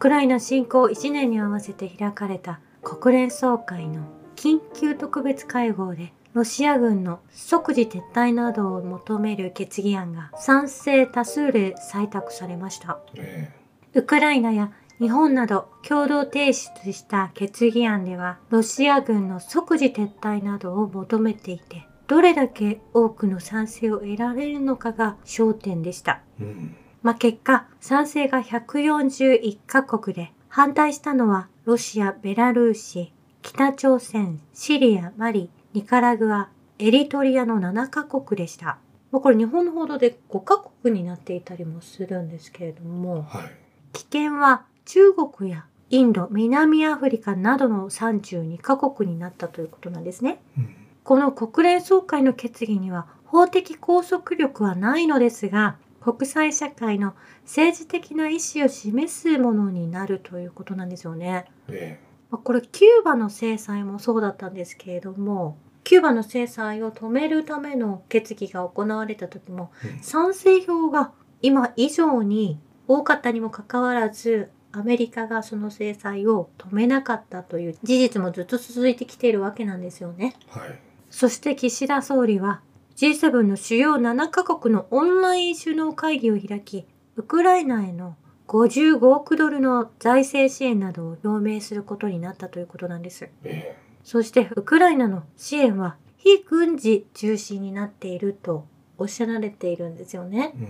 クライナ侵攻1年に合わせて開かれた国連総会の緊急特別会合でロシア軍の即時撤退などを求める決議案が賛成多数で採択されました。えウクライナや日本など共同提出した決議案ではロシア軍の即時撤退などを求めていてどれだけ多くの賛成を得られるのかが焦点でした。えうん。まあ、結果、賛成が141カ国で、反対したのはロシア、ベラルーシ、北朝鮮、シリア、マリ、ニカラグア、エリトリアの7カ国でした。まあ、これ日本の報道で5カ国になっていたりもするんですけれども、はい。棄権は中国やインド、南アフリカなどの32カ国になったということなんですね。うん。この国連総会の決議には法的拘束力はないのですが、国際社会の政治的な意思を示すものになるということなんですよね。えまあこれキューバの制裁もそうだったんですけれども、キューバの制裁を止めるための決議が行われた時も、賛成票が今以上に多かったにもかかわらず、アメリカがその制裁を止めなかったという事実もずっと続いてきているわけなんですよね。はい。そして岸田総理は G7 の主要7カ国のオンライン首脳会議を開き、ウクライナへの55億ドルの財政支援などを表明することになったということなんです。えそしてウクライナの支援は非軍事中心になっているとおっしゃられているんですよねえ。うん。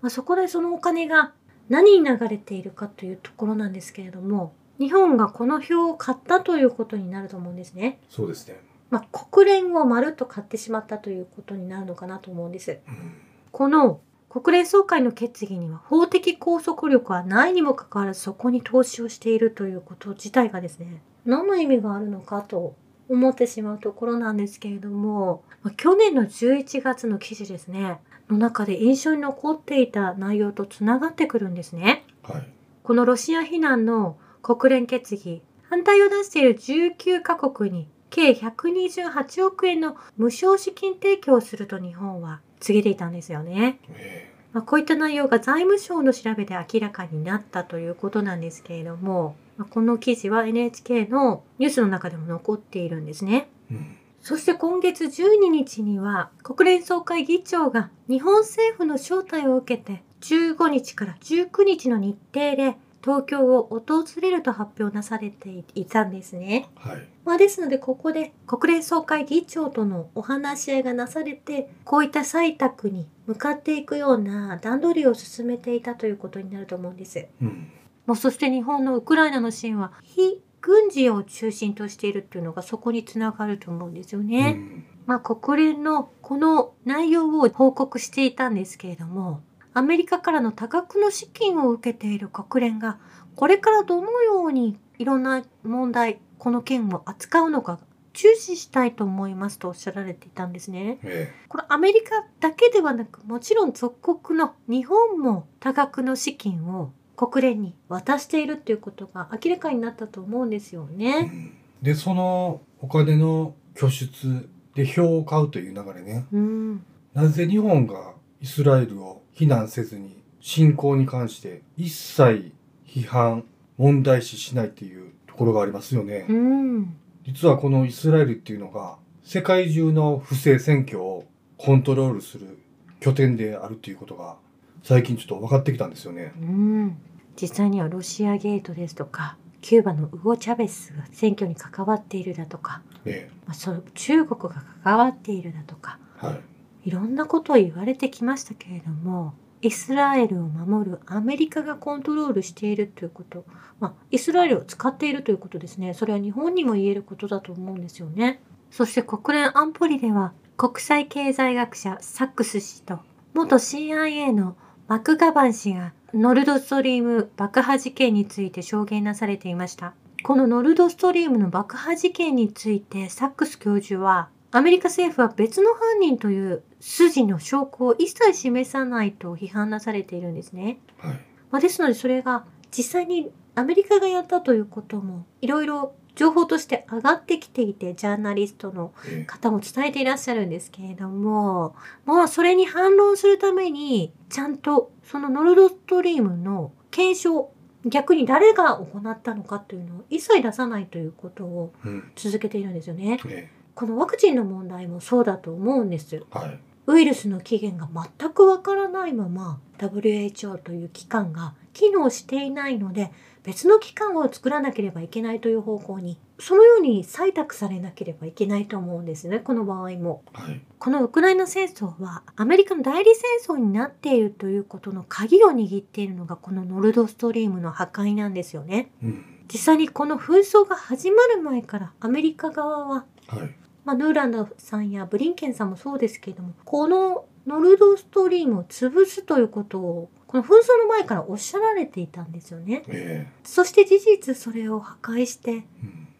まあ、そこでそのお金が何に流れているかというところなんですけれども、日本がこの票を買ったということになると思うんですね。そうですね。まあ、国連をまるっと買ってしまったということになるのかなと思うんです。うん。この国連総会の決議には法的拘束力はないにもかかわらずそこに投資をしているということ自体がですね、何の意味があるのかと思ってしまうところなんですけれども、まあ去年の11月の記事ですね、の中で印象に残っていた内容とつながってくるんですね。はい。このロシア非難の国連決議、反対を出している19カ国に計128億円の無償資金提供をすると日本は告げていたんですよね。えまあ、こういった内容が財務省の調べで明らかになったということなんですけれども、まあこの記事は NHK のニュースの中でも残っているんですね。えうん。そして今月12日には国連総会議長が日本政府の招待を受けて15日から19日の日程で東京を訪れると発表なされていたんですね。はい。まあ、ですのでここで国連総会議長とのお話し合いがなされてこういった採択に向かっていくような段取りを進めていたということになると思うんです。うん。まあ、そして日本のウクライナの支援は非軍事を中心としているっていうのがそこにつながると思うんですよね。うん。まあ、国連のこの内容を報告していたんですけれども、アメリカからの多額の資金を受けている国連が、これからどのようにいろんな問題、この件を扱うのか、注視したいと思いますとおっしゃられていたんですね。えこれアメリカだけではなく、もちろん属国の日本も多額の資金を国連に渡しているっていうことが明らかになったと思うんですよえうね。ん。で、そのお金の拠出で票を買うという流れね。うん。なぜ日本がイスラエルを非難せずに侵攻に関して一切批判、問題視しないっていうところがありますよね。うん。実はこのイスラエルっていうのが世界中の不正選挙をコントロールする拠点であるということが最近ちょっと分かってきたんですよね。うん、実際にはロシアゲートですとかキューバのウゴ・チャベスが選挙に関わっているだとか、えまあ、そう中国が関わっているだとかえはい。いろんなことを言われてきましたけれどもイスラエルを守るアメリカがコントロールしているということ、まあ、イスラエルを使っているということですね。それは日本にも言えることだと思うんですよね。そして国連安保理では国際経済学者サックス氏と元 CIA のマクガバン氏がノルドストリーム爆破事件について証言なされていました。このノルドストリームの爆破事件についてサックス教授はアメリカ政府は別の犯人という筋の証拠を一切示さないと批判なされているんですね。はい。まあ、ですのでそれが実際にアメリカがやったということもいろいろ情報として上がってきていてジャーナリストのえ方も伝えていらっしゃるんですけれどもまあそれに反論するためにちゃんとそのノルドストリームの検証逆に誰が行ったのかというのを一切出さないということをうん。続けているんですよね。えこのワクチンの問題もそうだと思うんです。えはい。ウイルスの起源が全くわからないまま WHO という機関が機能していないので別の機関を作らなければいけないという方向にそのように採択されなければいけないと思うんですねこの場合も。はい。このウクライナ戦争はアメリカの代理戦争になっているということの鍵を握っているのがこのノルドストリームの破壊なんですよね。うん。実際にこの紛争が始まる前からアメリカ側ははい。まあ、ヌーランドさんやブリンケンさんもそうですけれどもこのノルドストリームを潰すということをこの紛争の前からおっしゃられていたんですよね。えそして事実それを破壊して。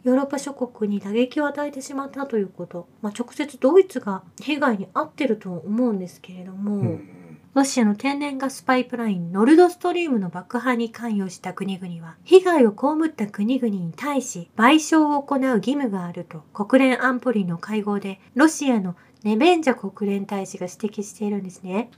ヨーロッパ諸国に打撃を与えてしまったということ、まあ、直接ドイツが被害に遭ってると思うんですけれども、うん。ロシアの天然ガスパイプラインノルドストリームの爆破に関与した国々は被害を被った国々に対し賠償を行う義務があると国連安保理の会合でロシアのネベンジャ国連大使が指摘しているんですね。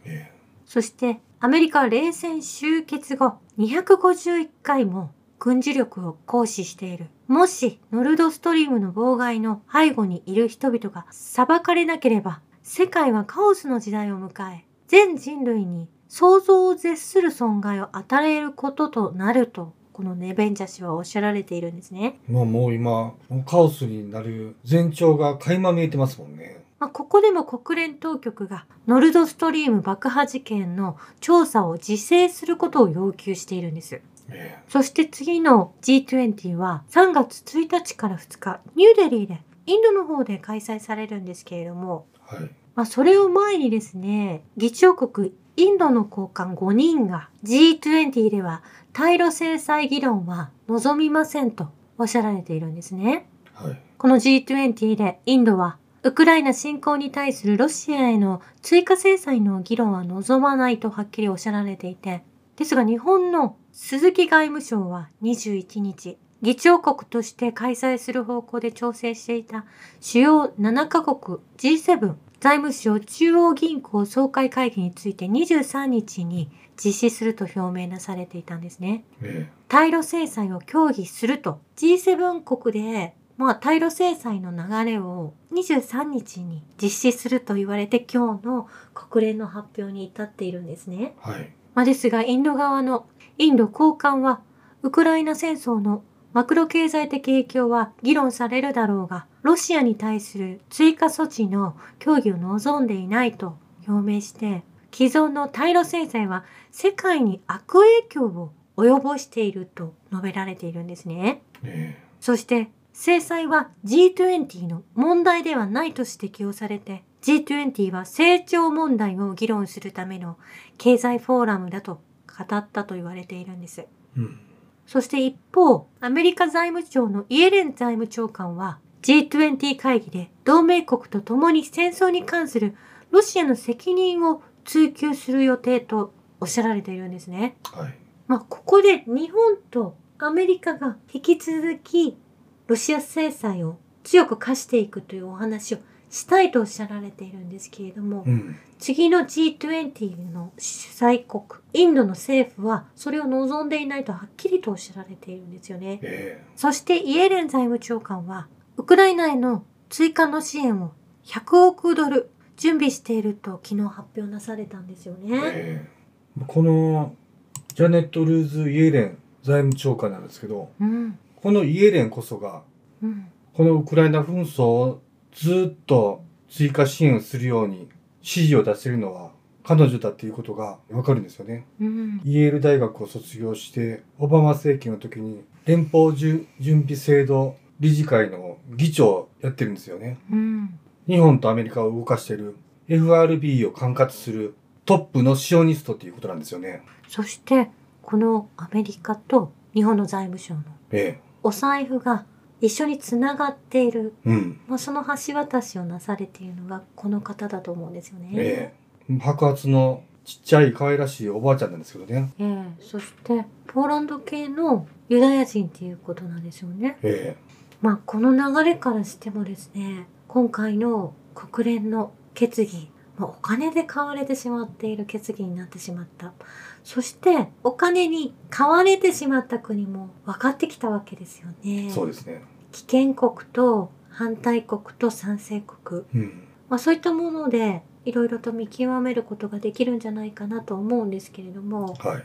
そしてアメリカは冷戦終結後251回も軍事力を行使している。もしノルドストリームの妨害の背後にいる人々が裁かれなければ世界はカオスの時代を迎え全人類に想像を絶する損害を与えることとなるとこのネベンジャ氏はおっしゃられているんですね。えまあもう今、カオスになる前兆が垣間見えてますもんね。まあ、ここでも国連当局がノルドストリーム爆破事件の調査を自制することを要求しているんです。えそして次の G20 は3月1日から2日、ニューデリーでインドの方で開催されるんですけれども、えはい。まあ、それを前にですね、議長国インドの高官5人が G20 では対ロ制裁議論は望みませんとおっしゃられているんですね。はい。この G20 でインドはウクライナ侵攻に対するロシアへの追加制裁の議論は望まないとはっきりおっしゃられていて、ですが日本の鈴木外務省は21日、議長国として開催する方向で調整していた主要7カ国 G7 財務省中央銀行総会会議について23日に実施すると表明なされていたんですね。え対ロ制裁を協議すると G7 国で、まあ、対ロ制裁の流れを23日に実施すると言われて今日の国連の発表に至っているんですね。えはい。まあ、ですがインド側のインド高官はウクライナ戦争のマクロ経済的影響は議論されるだろうがロシアに対する追加措置の協議を望んでいないと表明して既存の対ロ制裁は世界に悪影響を及ぼしていると述べられているんですね。えそして制裁は G20 の問題ではないと指摘をされて G20 は成長問題を議論するための経済フォーラムだと語ったと言われているんです。えうん。そして一方、アメリカ財務庁のイエレン財務長官は G20 会議で同盟国と共に戦争に関するロシアの責任を追及する予定とおっしゃられているんですね。はい。まあ、ここで日本とアメリカが引き続きロシア制裁を強く課していくというお話をしたいとおっしゃられているんですけれども、うん。次の G20 の主催国、インドの政府はそれを望んでいないとはっきりとおっしゃられているんですよね。えそしてイエレン財務長官は、ウクライナへの追加の支援を100億ドル準備していると昨日発表なされたんですよえね。ええこのジャネット・ルーズ・イエレン財務長官なんですけど、うん。このイエレンこそが、うん。このウクライナ紛争をずっと追加支援するように指示を出しているのは彼女だっていうことがわかるんですよね。うん。イェール大学を卒業して、オバマ政権の時に連邦準準備制度理事会の議長をやってるんですよね。うん。日本とアメリカを動かしている FRB を管轄するトップのシオニストっていうことなんですよね。そして、このアメリカと日本の財務省のえお財布が一緒につながっている、え。うん。まあ、その橋渡しをなされているのがこの方だと思うんですよね。ええ。白髪のちっちゃい可愛らしいおばあちゃんなんですけどね。ええそしてポーランド系のユダヤ人っていうことなんですよね。えまあこの流れからしてもですね今回の国連の決議、まあ、お金で買われてしまっている決議になってしまったそしてお金に買われてしまった国も分かってきたわけですよね。そうですね。危険国と反対国と賛成国、うん。まあ、そういったものでいろいろと見極めることができるんじゃないかなと思うんですけれども、はい。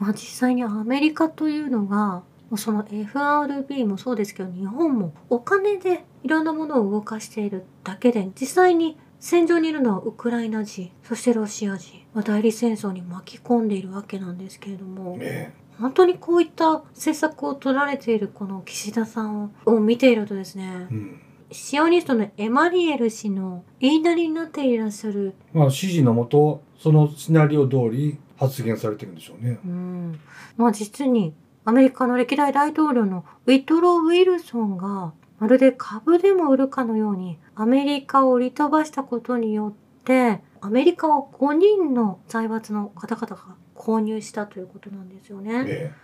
まあ、実際にアメリカというのがその FRB もそうですけど日本もお金でいろんなものを動かしているだけで実際に戦場にいるのはウクライナ人そしてロシア人、まあ、代理戦争に巻き込んでいるわけなんですけれども、ね本当にこういった政策を取られているこの岸田さんをを見ているとですねうん。シオニストのエマリエル氏の言いなりになっていらっしゃるまあ、指示のもと、そのシナリオ通り発言されてるんでしょうね。うん、まあ実にアメリカの歴代大統領のウィトロー・ウィルソンがまるで株でも売るかのようにアメリカを売り飛ばしたことによってアメリカを5人の財閥の方々が購入したということなんですよね。ね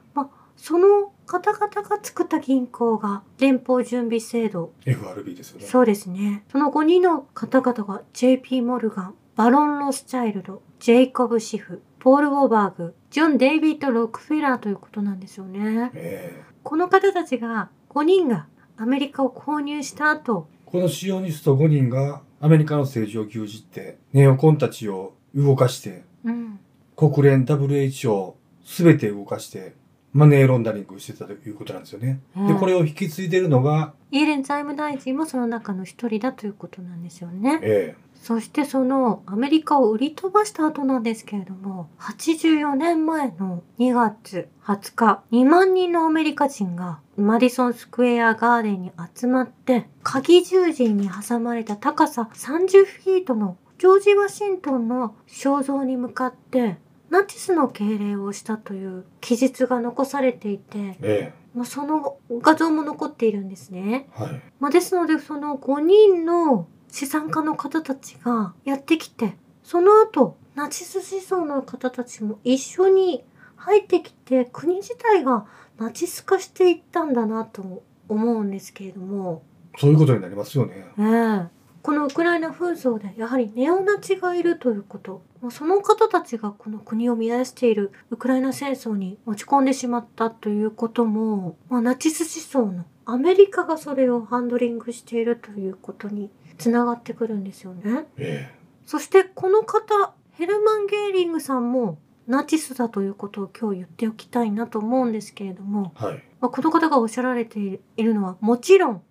その方々が作った銀行が連邦準備制度 FRB ですよね。そうですね。その5人の方々が JP モルガン、バロン・ロスチャイルド、ジェイコブ・シフ、ポール・ウォーバーグ、ジョン・デイビッド・ロックフェラーということなんですよね。ねこの方たちが、5人がアメリカを購入した後、このシオニスト5人がアメリカの政治を牛耳って、ネオコンたちを動かして、うん、国連 WHO すべて動かして、マネーロンダリングしてたということなんですよね。で、これを引き継いでるのが、イエレン財務大臣もその中の一人だということなんですよね。えそしてそのアメリカを売り飛ばした後なんですけれども、84年前の2月20日、2万人のアメリカ人がマディソンスクエアガーデンに集まって、鍵十字に挟まれた高さ30フィートのジョージ・ワシントンの肖像に向かって、ナチスの敬礼をしたという記述が残されていて、ええまあ、その画像も残っているんですね。えはい。まあ、ですのでその5人の資産家の方たちがやってきてその後ナチス思想の方たちも一緒に入ってきて国自体がナチス化していったんだなと思うんですけれども、そういうことになりますよね。ええ。このウクライナ紛争でやはりネオナチがいるということ。まあその方たちがこの国を乱しているウクライナ戦争に持ち込んでしまったということも、まあ、ナチス思想のアメリカがそれをハンドリングしているということにつながってくるんですよね。えそしてこの方ヘルマン・ゲーリングさんもナチスだということを今日言っておきたいなと思うんですけれども、えはい。まあ、この方がおっしゃられているのはもちろん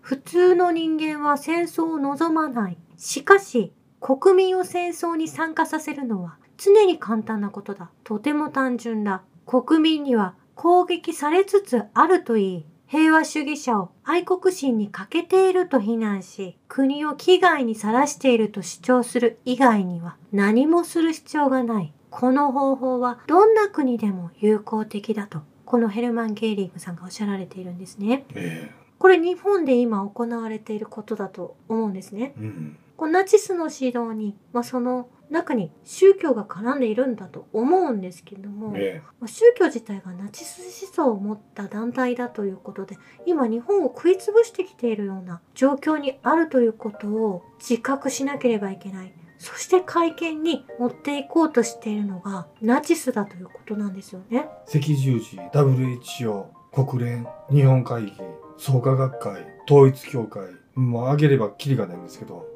普通の人間は戦争を望まない。しかし国民を戦争に参加させるのは常に簡単なことだ。とても単純だ。国民には攻撃されつつあるといい。平和主義者を愛国心に欠けていると非難し、国を危害にさらしていると主張する以外には何もする必要がない。この方法はどんな国でも有効的だと、このヘルマン・ゲーリングさんがおっしゃられているんですね。えこれ日本で今行われていることだと思うんですね。えうん。ナチスの指導に、まあ、その中に宗教が絡んでいるんだと思うんですけれども、えまあ宗教自体がナチス思想を持った団体だということで今日本を食い潰してきているような状況にあるということを自覚しなければいけない。そして会見に持っていこうとしているのがナチスだということなんですよね。え赤十字、WHO、国連、日本会議、創価学会、統一協会、もう挙げればキリがないんですけど、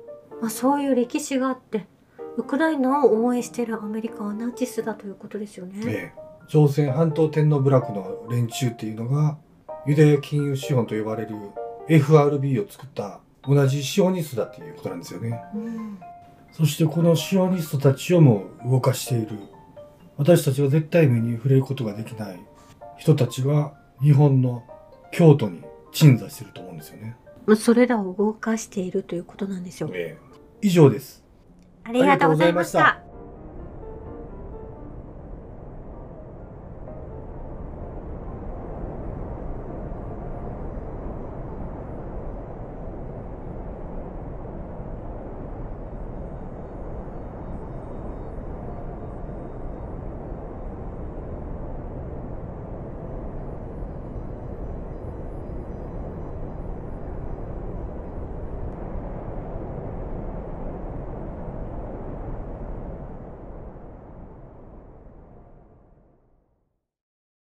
まあ、そういう歴史があってウクライナを応援しているアメリカはナチスだということですよね。ええ朝鮮半島天皇部落の連中っていうのが、ユダヤ金融資本と呼ばれる FRB を作った同じシオニストだっていうことなんですよね。うんそしてこのシオニストたちをも動かしている。私たちが絶対目に触れることができない人たちが日本の京都に鎮座してると思うんですよね。まあそれらを動かしているということなんですよ。ええ以上です。ありがとうございました。